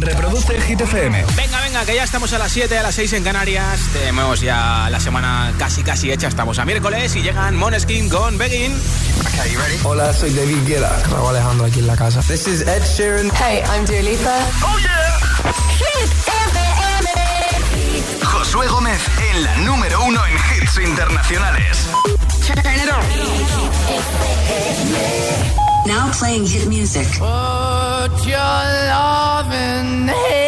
Reproduce Hit FM. Venga, venga, que ya estamos a las 7, a las 6 en Canarias. Tenemos ya la semana casi, casi hecha. Estamos a miércoles y llegan Moneskin con Begin. Okay, you ready? Hola, soy David Guetta. Raúl Alejandro aquí en la casa. This is Ed Sheeran. Hey, I'm Dua Lipa. ¡Oh, yeah! Hit FM. Josué Gómez en la número uno en hits internacionales. Turn it on. Now playing hit music. Put your loving hand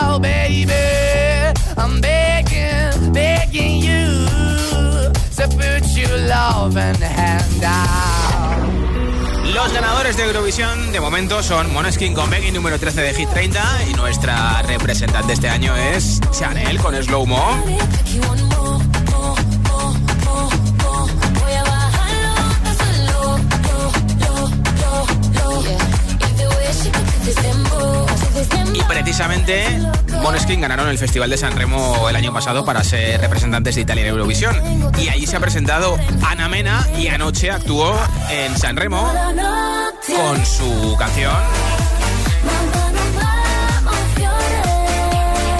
Los ganadores de Eurovisión de momento son Moneskin con Begging número 13 de Hit 30 y nuestra representante este año es Chanel con Slow Mo. Y precisamente Moneskin ganaron el Festival de San Remo el año pasado para ser representantes de Italia en Eurovisión. Y allí se ha presentado Ana Mena y anoche actuó en San Remo con su canción.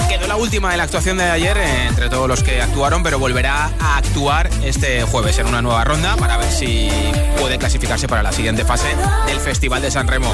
Quedó la última de la actuación de ayer entre todos los que actuaron, pero volverá a actuar este jueves en una nueva ronda para ver si puede clasificarse para la siguiente fase del Festival de San Remo.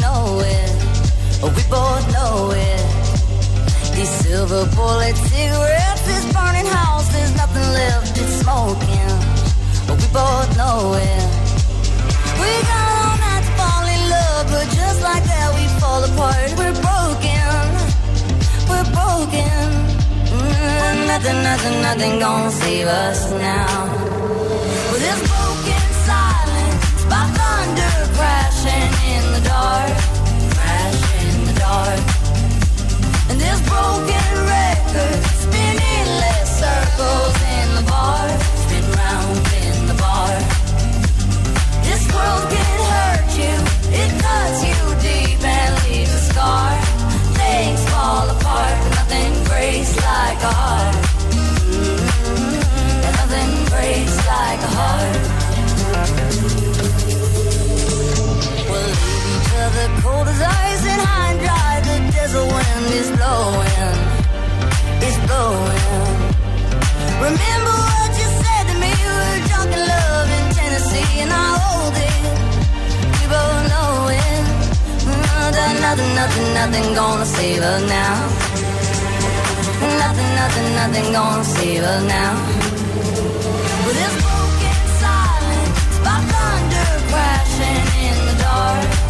know it. We both know it. These silver bullet cigarettes, this burning house, there's nothing left. It's smoking. We both know it. We got all night to fall in love, but just like that, we fall apart. We're broken. We're broken. Mm, nothing, nothing, nothing gonna save us now. heart crash in the dark. And this broken record spinning less circles in the bar, spin round in the bar. This world can hurt you, it cuts you deep and leaves a scar. Things fall apart, but nothing breaks like a heart. Mm -hmm. Nothing breaks like a heart. The cold as ice and high and dry. The desert wind is blowing. It's blowing. Remember what you said to me. We were drunk in love in Tennessee, and I hold it. We both know it. Nothing, nothing, nothing, nothing gonna save us now. Nothing, nothing, nothing gonna save us now. With this broken silence by thunder crashing in the dark.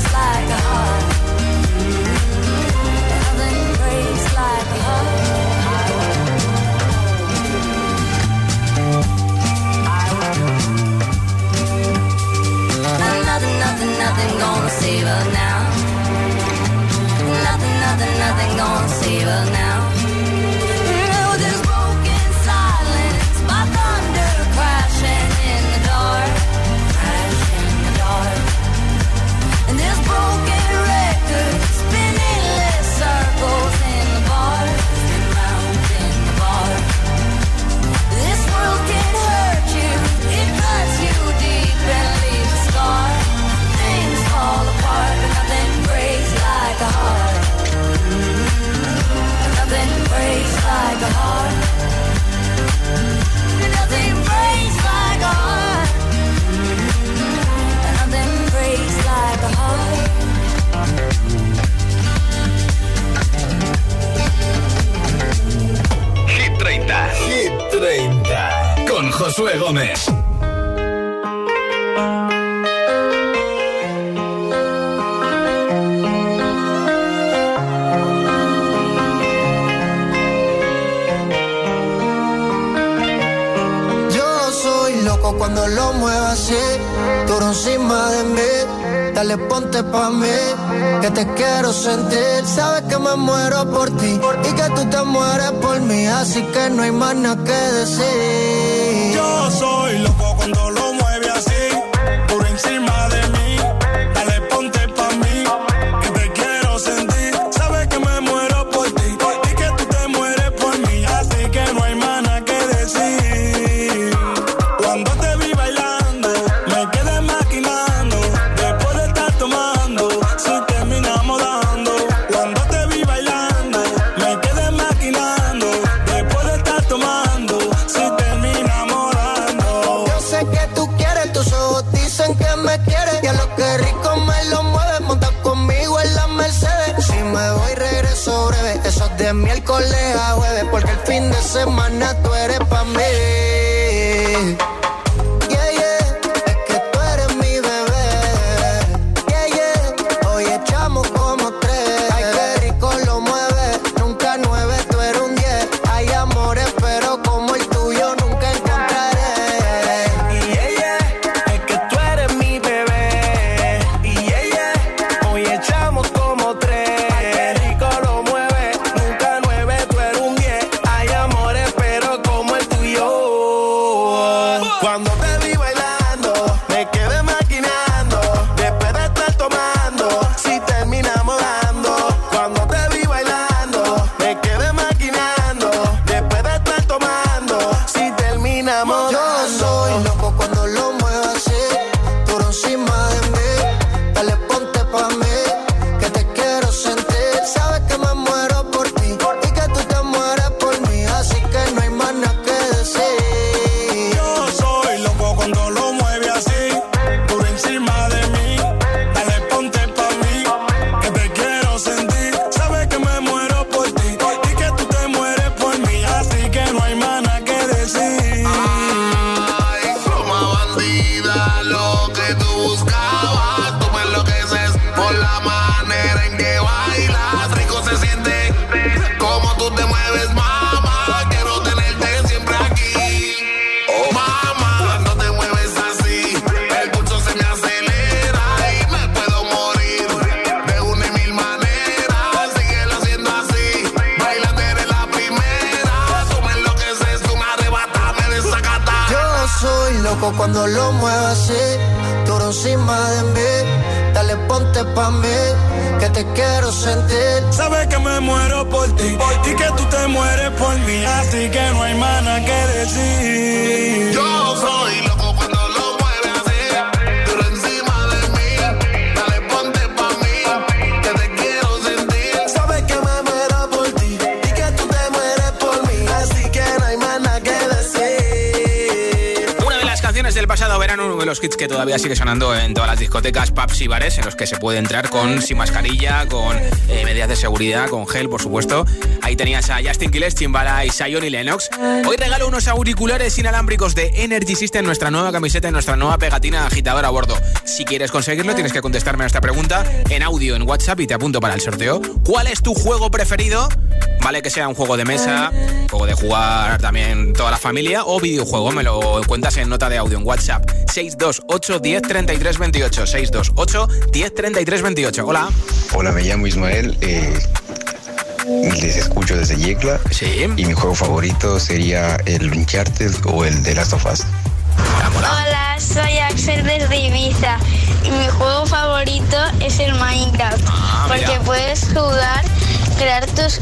muero por ti y que tú te mueres por mí, así que no hay más nada que decir. Muero por ti y que tú te mueres por mí. Así que no hay nada que decir. Los hits que todavía sigue sonando en todas las discotecas, pubs y bares, en los que se puede entrar con sin mascarilla, con eh, medidas de seguridad, con gel, por supuesto. Ahí tenías a Justin Quiles, Chimbala y Sion y Lennox. Hoy regalo unos auriculares inalámbricos de Energy System, nuestra nueva camiseta y nuestra nueva pegatina agitadora a bordo. Si quieres conseguirlo, tienes que contestarme a esta pregunta en audio en WhatsApp y te apunto para el sorteo. ¿Cuál es tu juego preferido? Vale que sea un juego de mesa, juego de jugar también toda la familia o videojuego. Me lo cuentas en nota de audio en WhatsApp 628 10 33 28. 628 10 33 28. Hola. Hola, me llamo Ismael. eh, les escucho desde Yecla. Sí. Y mi juego favorito sería el Uncharted o el de Last of Us. Hola, soy Axel desde Ibiza y mi juego favorito es el Minecraft Ah, porque puedes jugar, crear tus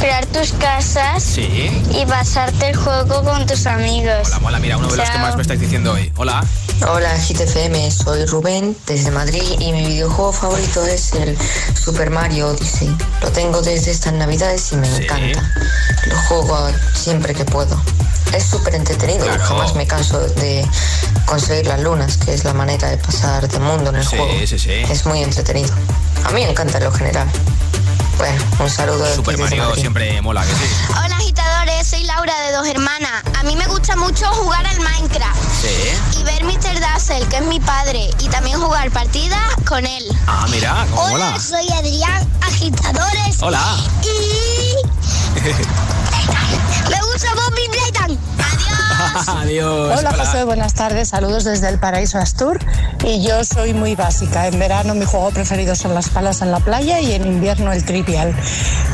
crear tus casas Sí. y pasarte el juego con tus amigos. Hola, mola, mira, uno de los que más me estáis diciendo hoy. Hola. Hola GTFM, soy Rubén desde Madrid y mi videojuego favorito es el Super Mario Odyssey. Lo tengo desde estas navidades y me encanta. Lo juego siempre que puedo. Es súper entretenido, Claro. jamás me canso de conseguir las lunas, que es la manera de pasar de mundo en el Sí, juego. sí, sí. Es muy entretenido. A mí me encanta en lo general. Bueno, un saludo Super Mario siempre mola, que sí. Hola agitadores, soy Laura de Dos Hermanas. A mí me gusta mucho jugar al Minecraft Sí. y ver Mr. Dazzle, que es mi padre, y también jugar partidas con él. Ah, mira, cómo mola. soy Adrián, agitadores. Hola. Y me gusta Bobby Blayton. Adiós. Adiós. Hola José, buenas tardes, saludos desde el Paraíso Astur y yo soy muy básica. En verano mi juego preferido son las palas en la playa y en invierno el trivial.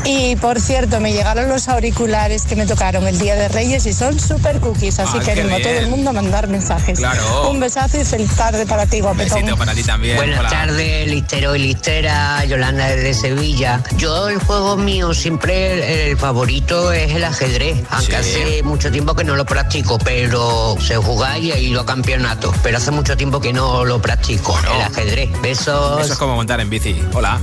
Y por cierto, me llegaron los auriculares que me tocaron el Día de Reyes y son super cookies, así Ah, que animo a todo el mundo a mandar mensajes. Claro. Un besazo y feliz tarde para ti, guapetón. Besito para ti también. Buenas Hola. tardes, Listero y Listera, Yolanda desde Sevilla. Yo el juego mío siempre el, el favorito es el ajedrez, aunque Sí. hace mucho tiempo que no lo practico, pero sé jugar y he ido a campeonatos, pero hace mucho tiempo que no lo practico, el ajedrez. Besos. Eso es como montar en bici. Hola.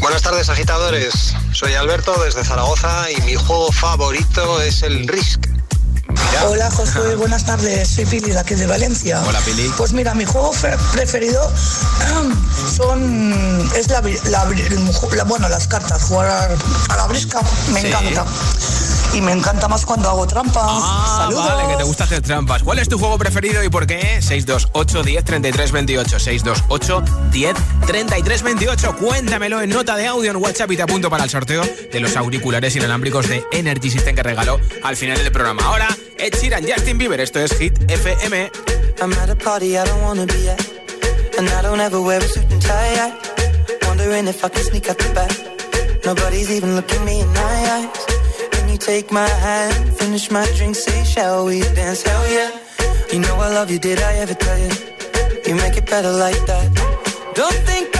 Buenas tardes, agitadores. Soy Alberto desde Zaragoza y mi juego favorito es el Risk. Hola Josué, buenas tardes. Soy Pili de aquí de Valencia. Hola, Pili. Pues mira, mi juego fe- preferido son es la, bueno las cartas, jugar a la brisca, me Sí. encanta. Y me encanta más cuando hago trampas. Ah, Saludos. vale, que te gusta hacer trampas. ¿Cuál es tu juego preferido y por qué? 628 10 33 28. 628 10 33 28. Cuéntamelo en nota de audio en WhatsApp y te apunto para el sorteo de los auriculares inalámbricos de Energy System que regaló al final del programa. Ahora, Ed Sheeran, Justin Bieber. Esto es Hit FM. I'm at a party I don't wanna be at. And I don't ever wear a suit and tie. I wondering if I can sneak out the back. Nobody's even looking me in my eyes. Can you take my hand, finish my drink, say, shall we dance? Hell yeah. You know I love you, did I ever tell you? You make it better like that. Don't think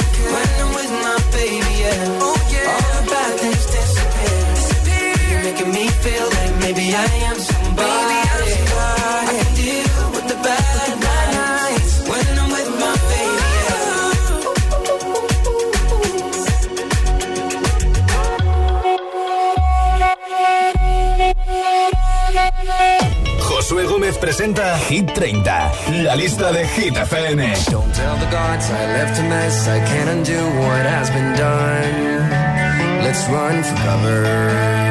Josué Gómez presenta Hit 30, la lista de Hit FM. Don't tell the gods I left a mess. I can't undo what has been done. Let's run for cover.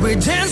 pretend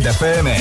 Hit FM.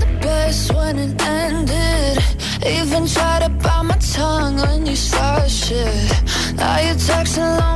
The best when it ended. Even tried to bite my tongue when you started shit. Now you're texting all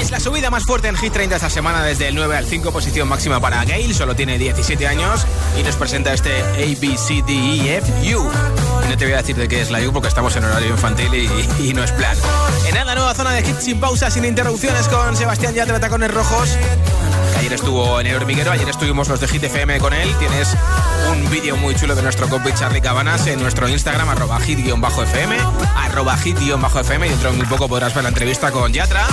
Es la subida más fuerte en Hit 30 esta semana desde el 9 al 5, posición máxima para Gail, solo tiene 17 años y nos presenta este A, B, C, D, F, U. Y no te voy a decir de qué es la U porque estamos en horario infantil y, no es plan. En nada, nueva zona de hits sin pausa, sin interrupciones con Sebastián Yatra, tacones rojos. Ayer estuvo en el hormiguero, ayer estuvimos los de Hit FM con él. Tienes un vídeo muy chulo de nuestro compi Charlie Cabanas en nuestro Instagram, arroba hit-fm, arroba hit-fm y dentro de muy poco podrás ver la entrevista con Yatra,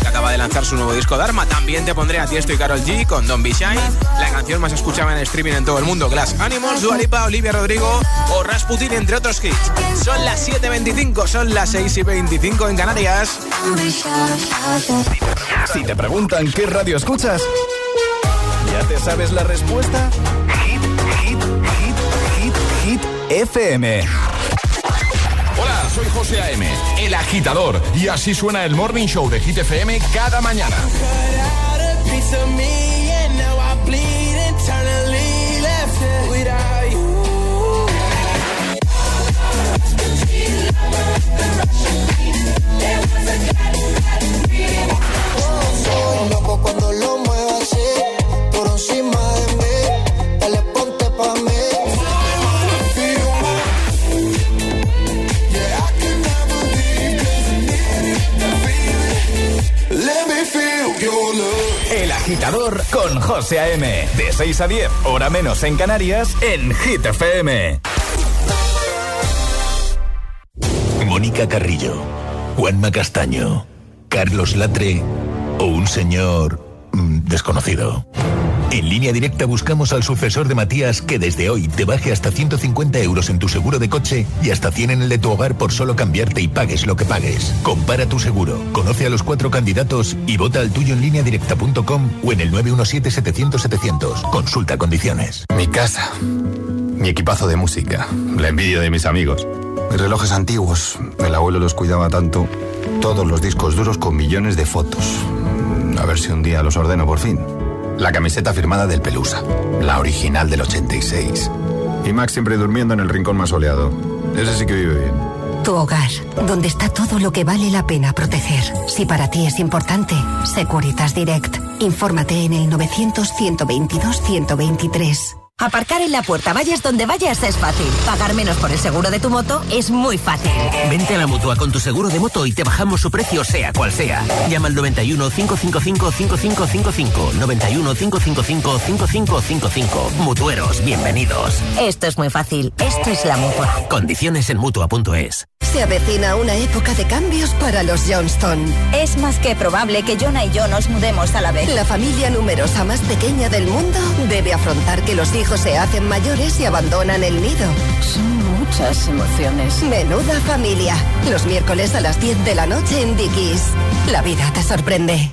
que acaba de lanzar su nuevo disco Dharma. También te pondré a Tiesto y Carol G con Don't Be Shy, la canción más escuchada en streaming en todo el mundo, Glass Animals, Dua Lipa, Olivia Rodrigo o Rasputin, entre otros hits. Son las 7.25, son las 6.25 en Canarias. Si te preguntan qué radio escuchas, ¿ya te sabes la respuesta? Hit, hit, hit, hit, hit, FM. Hola, soy José A.M., el agitador, y así suena el Morning Show de Hit FM cada mañana. piece of me, and A.M. De 6 a 10, hora menos en Canarias, en Hit FM. Mónica Carrillo, Juanma Castaño, Carlos Latre o un señor mm, desconocido. En línea directa buscamos al sucesor de Matías que desde hoy te baje hasta 150 euros en tu seguro de coche y hasta 100 en el de tu hogar por solo cambiarte y pagues lo que pagues. Compara tu seguro, conoce a los cuatro candidatos y vota al tuyo en línea directa.com o en el 917-700-700. Consulta condiciones. Mi casa, mi equipazo de música, la envidia de mis amigos, mis relojes antiguos, el abuelo los cuidaba tanto, todos los discos duros con millones de fotos. A ver si un día los ordeno por fin. La camiseta firmada del Pelusa, la original del 86. Y Max siempre durmiendo en el rincón más soleado. Ese sí que vive bien. Tu hogar, donde está todo lo que vale la pena proteger. Si para ti es importante, Securitas Direct. Infórmate en el 900-122-123. Aparcar en la puerta, vayas donde vayas, es fácil. Pagar menos por el seguro de tu moto es muy fácil. Vente a la mutua con tu seguro de moto y te bajamos su precio, sea cual sea. Llama al 91 555 5555. 91 555 5555. Mutueros, bienvenidos. Esto es muy fácil. Esto es la mutua. Condiciones en mutua.es. Se avecina una época de cambios para los Johnston. Es más que probable que Jonah y yo nos mudemos a la vez. La familia numerosa más pequeña del mundo debe afrontar que los hijos se hacen mayores y abandonan el nido. Son muchas emociones. Menuda familia. Los miércoles a las 10 de la noche en Dickies. La vida te sorprende.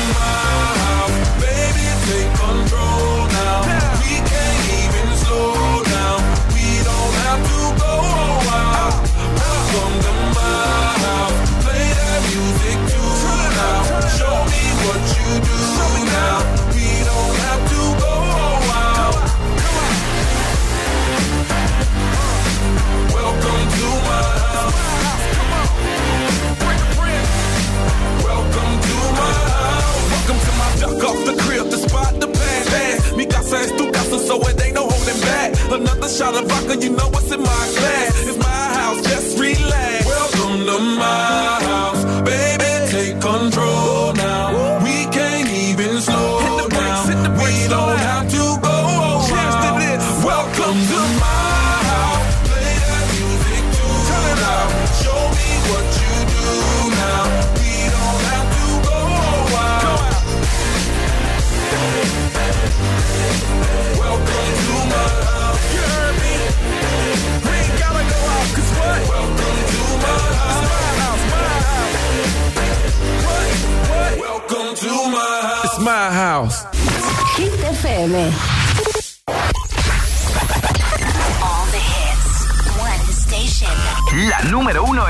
es tu casa, so it ain't no holding back. Another shot of vodka, you know what's in my glass. It's my house, just relax. Welcome to my house,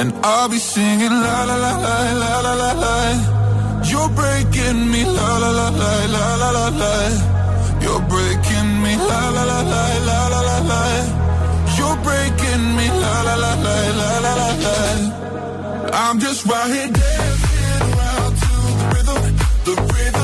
And I'll be singing la la la la la la la la. You're breaking me la la la la la la la la. You're breaking me la la la la la la la la. You're breaking me la la la la la la la la. I'm just right here dancing around to the rhythm, the rhythm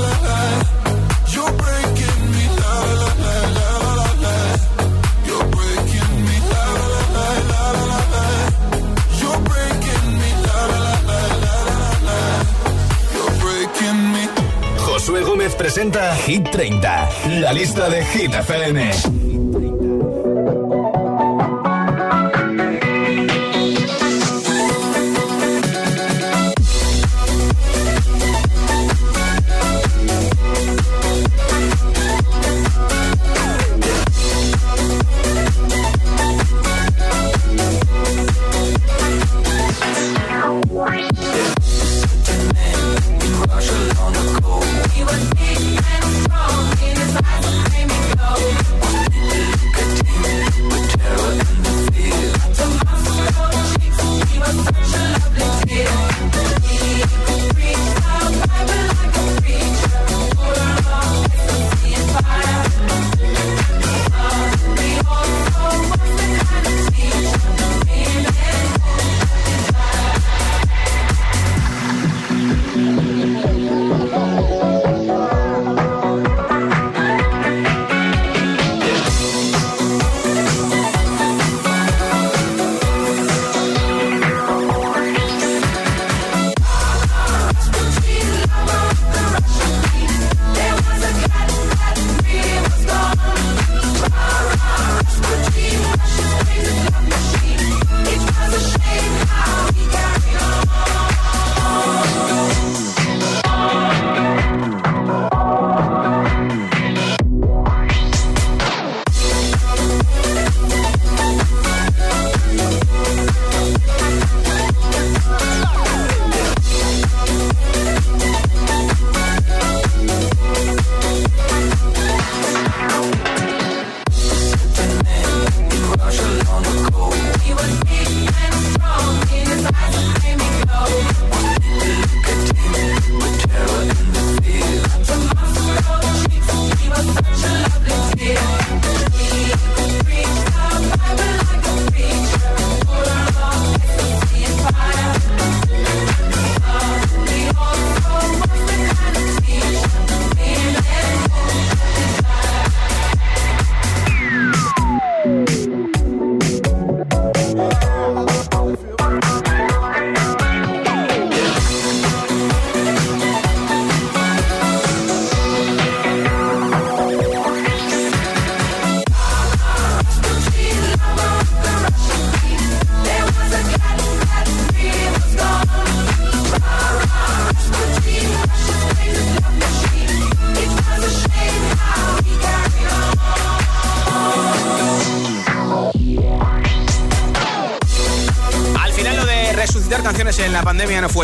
presenta Hit 30, la lista de Hit FM.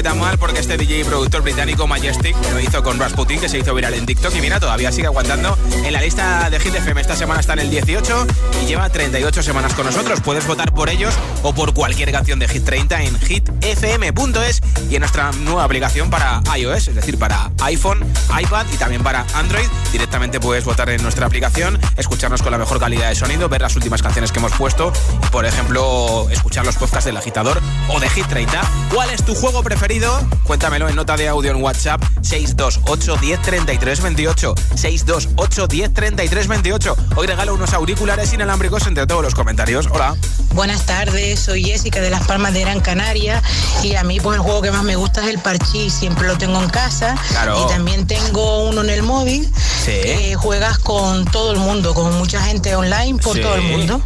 Tan mal porque este DJ y productor británico Majestic lo hizo con Rasputin, que se hizo viral en TikTok y mira, todavía sigue aguantando en la lista de Hit FM. Esta semana está en el 18 y lleva 38 semanas con nosotros. Puedes votar por ellos o por cualquier canción de Hit 30 en hitfm.es y en nuestra nueva aplicación para iOS, es decir, para iPhone, iPad y también para Android. Directamente puedes votar en nuestra aplicación, escucharnos con la mejor calidad de sonido, ver las últimas canciones que hemos puesto, por ejemplo, escuchar los podcasts del agitador o de Hit 30. ¿Cuál es tu juego preferido? Cuéntamelo en nota de audio en WhatsApp 628 10 33 28. 628 10 33 28. Hoy regalo unos auriculares inalámbricos entre todos los comentarios. Hola. Buenas tardes, soy Jessica de Las Palmas de Gran Canaria y a mí pues el juego que más me gusta es el parchís, siempre lo tengo en casa Claro. y también tengo uno en el móvil Sí. que juegas con todo el mundo, con mucha gente online por Sí, todo el mundo.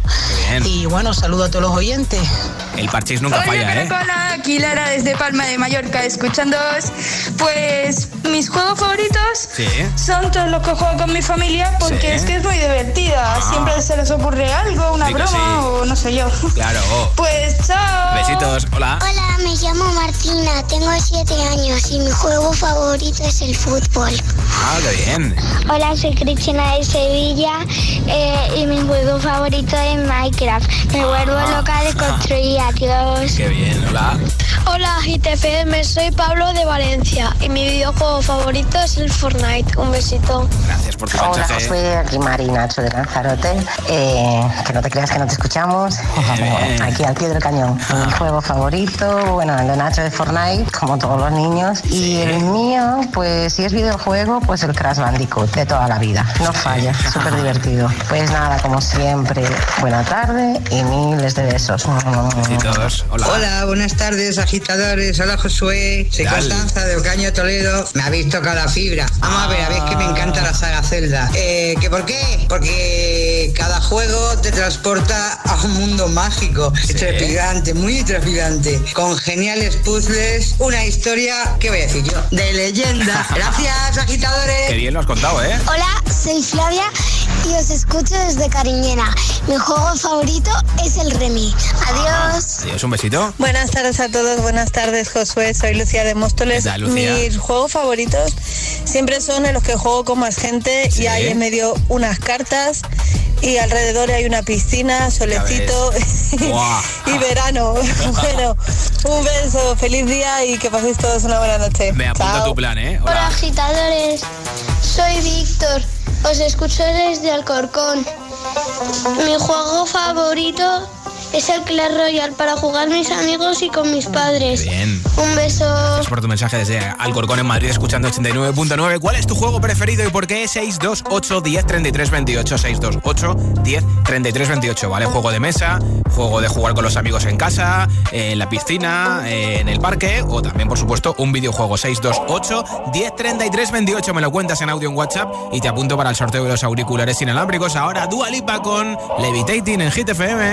bien. Y bueno, saludo a todos los oyentes. El parchís nunca Hola, falla, ¿eh? Caracola, aquí Lara desde Palma de Mallorca, escuchándoos. Pues mis juegos favoritos Sí. son todos los que juego con mi familia porque Sí. es que es muy divertida. Ah. Siempre se les ocurre algo, una Sí broma sí. o no sé yo. Claro. Pues chao. Besitos. Hola. Hola, me llamo Martina, tengo 7 años y mi juego favorito es el fútbol. Ah, qué bien. Hola, soy Cristina de Sevilla eh, y mi juego favorito es Minecraft. Me vuelvo loca de construir, adiós. Qué bien. Hola. Hola, GTFM, soy Pablo de Valencia y mi videojuego favorito es el Fortnite. Un besito. Gracias por tu Hola, mensaje. Josué, aquí Mari Nacho de Lanzarote. Eh, que no te creas que no te escuchamos. aquí al pie del cañón. Mi juego favorito, bueno, el de Nacho de Fortnite, como todos los niños. Y el mío, pues si es videojuego, pues el Crash Bandicoot de toda la vida. No falla, súper divertido. Pues nada, como siempre, buena tarde y miles de besos. Besitos. Hola. Hola, buenas tardes, agitadores. Hola, Josué. Soy ¿Qué tal? Constanza de Ocaño, Toledo. Me habéis tocado la fibra. Vamos a ver, a ver, es que me encanta la saga Zelda. Eh, ¿Que por qué? Porque cada juego te transporta a un mundo mágico, trepidante, muy trepidante, con geniales puzzles, una historia, ¿qué voy a decir yo? De leyenda. Gracias, agitadores. Qué bien lo has contado, ¿eh? Hola, soy Flavia y os escucho desde Cariñena. Mi juego favorito es el Remy. Adiós. Adiós, un besito. Buenas tardes a todos, buenas tardes Josué, soy Lucía de Móstoles. ¿Qué tal, Lucía? Mis juegos favoritos siempre son en los que juego con más gente Sí. y hay en medio unas cartas y alrededor hay una piscina, solecito y verano. bueno, un beso, feliz día y que paséis todos una buena noche. Me apunta Chao. tu plan, ¿eh? Hola Hola. agitadores, soy Víctor, os escucho desde Alcorcón. Mi juego favorito es el Clash Royale para jugar mis amigos y con mis padres. Bien. Un beso. Gracias por tu mensaje desde Alcorcón en Madrid, escuchando 89.9. ¿Cuál es tu juego preferido y por qué? 628 10 33 28. 628 10 33 28. ¿Vale? Juego de mesa, juego de jugar con los amigos en casa, en la piscina, en el parque o también, por supuesto, un videojuego. 628 10 33 28. Me lo cuentas en audio en WhatsApp y te apunto para el sorteo de los auriculares inalámbricos. Ahora Dua Lipa con Levitating en Hit FM.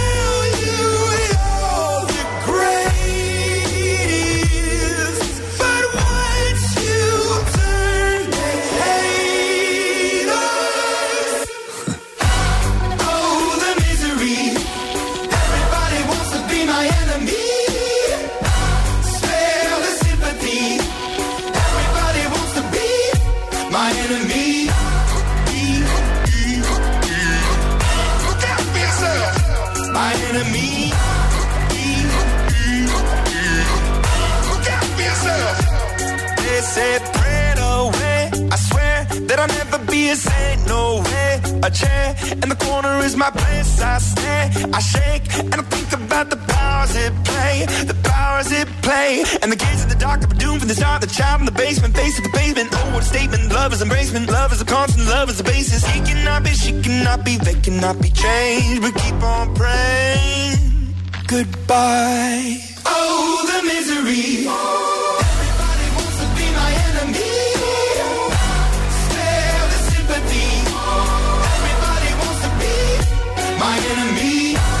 chair, and the corner is my place. I stand, I shake, and I think about the powers it play, the powers it play. And the gates of the doctor were doomed from the start. The child in the basement, face of the pavement. Oh, what a statement! Love is embracement, love is a constant, love is a basis. He cannot be, she cannot be, they cannot be changed. But keep on praying. Goodbye. Oh, the misery. Oh. enemy.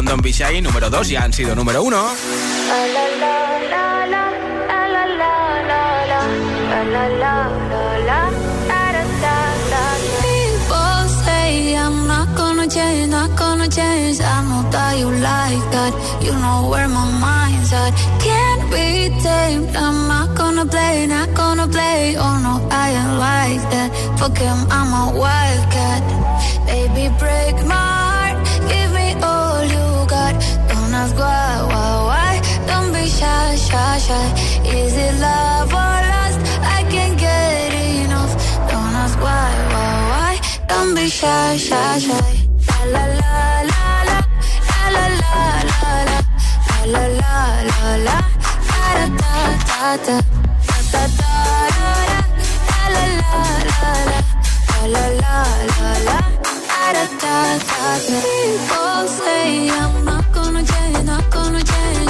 con Don Bishai, número 2, ya han sido número 1. change, not gonna change. I know that you like that. You know where my mind's at. Can't be tamed. I'm not gonna play, not gonna play. Oh no, I ain't like that. Fuck him, I'm a wild Is it love or lust? I can't get enough. Don't ask why, why, why. Don't be shy, shy, shy. La la la la la la la la la la la la la da da la la la la la la la la. People say I'm not gonna change, not gonna change.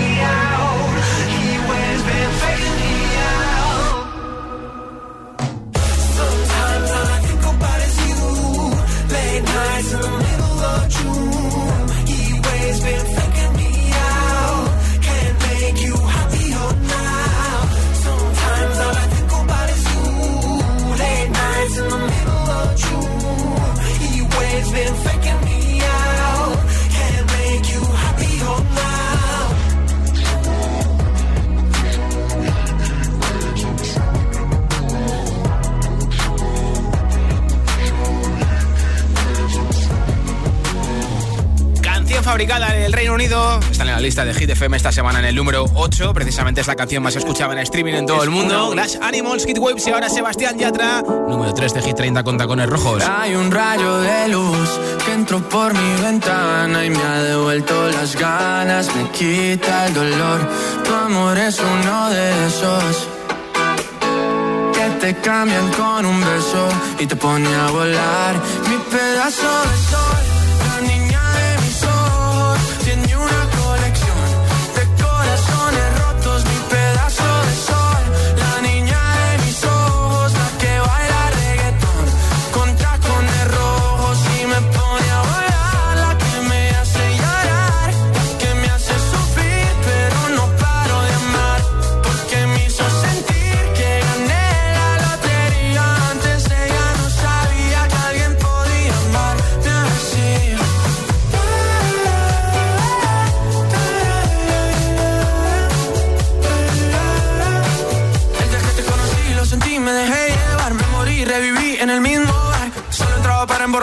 Fabricada en el Reino Unido. Están en la lista de Hit FM esta semana en el número 8. Precisamente es la canción más escuchada en streaming en todo el mundo. Glass Animals, Hit Waves y ahora Sebastián Yatra. Número 3 de Hit 30 con tacones rojos. Hay un rayo de luz que entró por mi ventana y me ha devuelto las ganas, me quita el dolor. Tu amor es uno de esos que te cambian con un beso y te pone a volar. Mi pedazo de sol,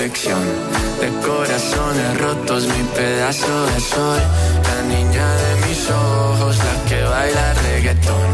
de corazones rotos, mi pedazo de sol, la niña de mis ojos, la que baila reggaetón